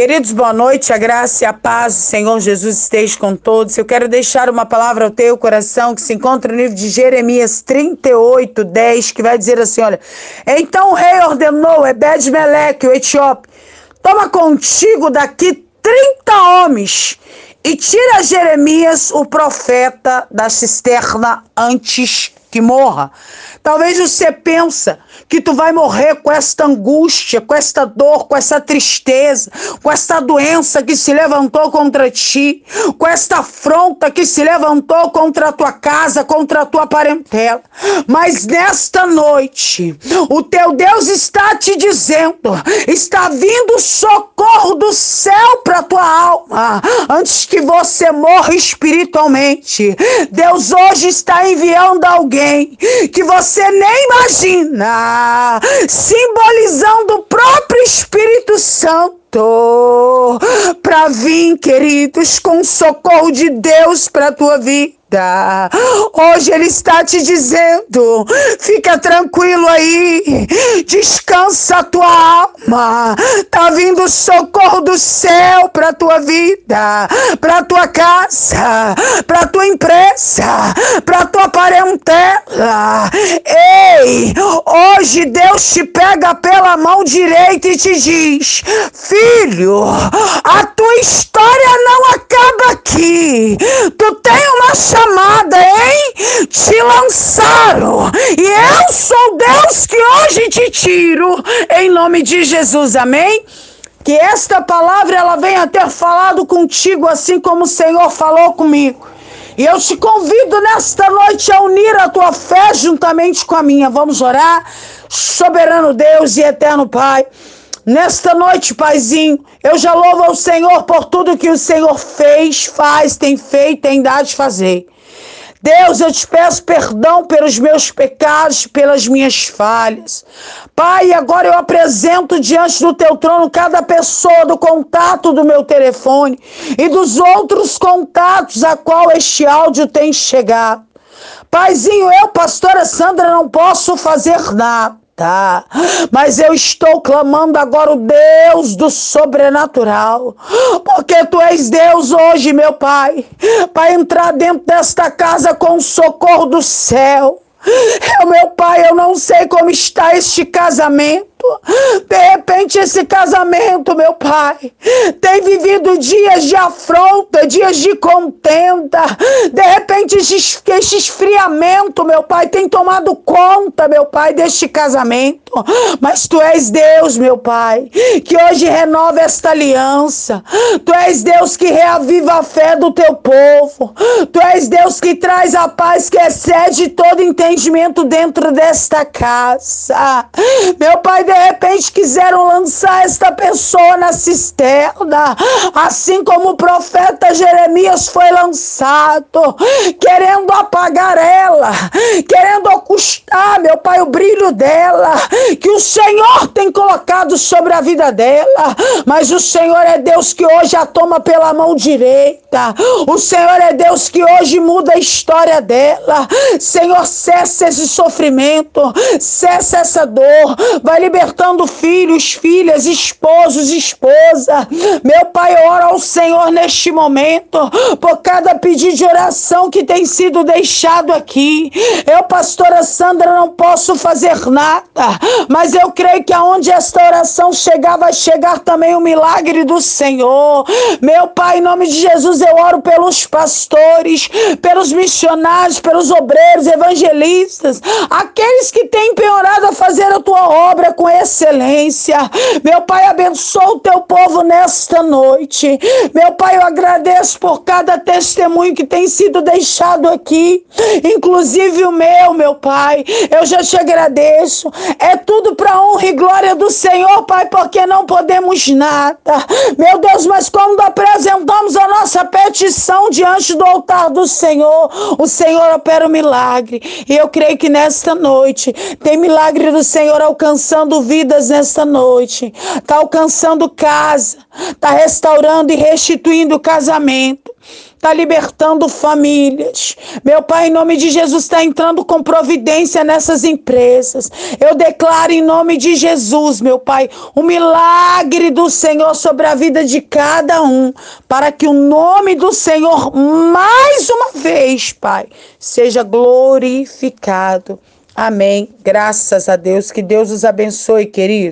Queridos, boa noite, a graça e a paz do Senhor Jesus esteja com todos. Eu quero deixar uma palavra ao teu coração que se encontra no livro de Jeremias 38, 10, que vai dizer assim: olha, então o rei ordenou Ebed-Meleque, o etíope, toma contigo daqui 30 homens e tira Jeremias, o profeta, da cisterna antes que morra. Talvez você pensa que tu vai morrer com esta angústia, com esta dor, com essa tristeza, com esta doença que se levantou contra ti, com esta afronta que se levantou contra a tua casa, contra a tua parentela. Mas nesta noite, o teu Deus está te dizendo, está vindo socorro do céu para tua alma, antes que você morra espiritualmente. Deus hoje está enviando alguém que você nem imagina, simbolizando o próprio Espírito Santo para vir, queridos, com socorro de Deus para a tua vida. Hoje Ele está te dizendo: fica tranquilo aí, descansa a tua alma. Tá vindo socorro do céu para tua vida, para tua casa, para tua empresa, para tua parentela. Ei, hoje Deus te pega pela mão direita e te diz: filho, a tua história não acaba aqui. Tu tem uma chamada, hein? Te lançaram. E eu sou Deus que hoje te tiro. Em nome de Jesus, amém? Que esta palavra ela venha ter falado contigo assim como o Senhor falou comigo. E eu te convido nesta noite a unir a tua fé juntamente com a minha. Vamos orar? Soberano Deus e eterno Pai. Nesta noite, Paizinho, eu já louvo ao Senhor por tudo que o Senhor fez, faz, tem feito, tem dado de fazer. Deus, eu te peço perdão pelos meus pecados, pelas minhas falhas. Pai, agora eu apresento diante do teu trono cada pessoa do contato do meu telefone e dos outros contatos a qual este áudio tem chegado. Paizinho, eu, pastora Sandra, não posso fazer nada Mas eu estou clamando agora o Deus do sobrenatural, porque tu és Deus hoje, meu Pai, para entrar dentro desta casa com o socorro do céu. Eu, meu pai, eu não sei como está este casamento. De repente, esse casamento, meu pai, tem vivido dias de afronta, dias de contenda. De repente, esse esfriamento, meu pai, tem tomado conta, meu pai, deste casamento. Mas tu és Deus, meu pai, que hoje renova esta aliança. Tu és Deus que reaviva a fé do teu povo. Tu és Deus que traz a paz que excede todo entendimento dentro desta casa. Meu pai, de repente quiseram lançar esta pessoa na cisterna, assim como o profeta Jeremias foi lançado, querendo apagar ela, querendo ocultar, meu pai, o brilho dela, que o Senhor tem colocado sobre a vida dela, mas o Senhor é Deus que hoje a toma pela mão direita, o Senhor é Deus que hoje muda a história dela, Senhor, cessa esse sofrimento, cessa essa dor, vai libertando filhos, filhas, esposos, esposa. Meu Pai, ora ao Senhor neste momento por cada pedido de oração que tem sido deixado aqui. Eu, pastora Sandra, não posso fazer nada, mas eu creio que aonde esta oração chegar, vai chegar também o milagre do Senhor. Meu Pai, em nome de Jesus, eu oro pelos pastores, pelos missionários, pelos obreiros, evangelistas, aqueles que têm empenhorado a fazer a tua obra com excelência. Meu Pai, abençoa o teu povo nesta noite. Meu Pai, eu agradeço por cada testemunho que tem sido deixado aqui, inclusive o meu, meu Pai. Eu já te agradeço. É tudo para honra e glória do Senhor, Pai, porque não podemos nada. Meu Deus, mas quando apresentamos a nossa petição diante do altar do Senhor, o Senhor opera o um milagre. E eu creio que nesta noite tem milagre do Senhor alcançando vidas nesta noite. Está alcançando casa, está restaurando e restituindo casamento. está libertando famílias. Meu Pai, em nome de Jesus, está entrando com providência nessas empresas. Eu declaro em nome de Jesus, meu Pai, o milagre do Senhor sobre a vida de cada um, para que o nome do Senhor, mais uma vez, Pai, seja glorificado. Amém. Graças a Deus. Que Deus os abençoe, querido.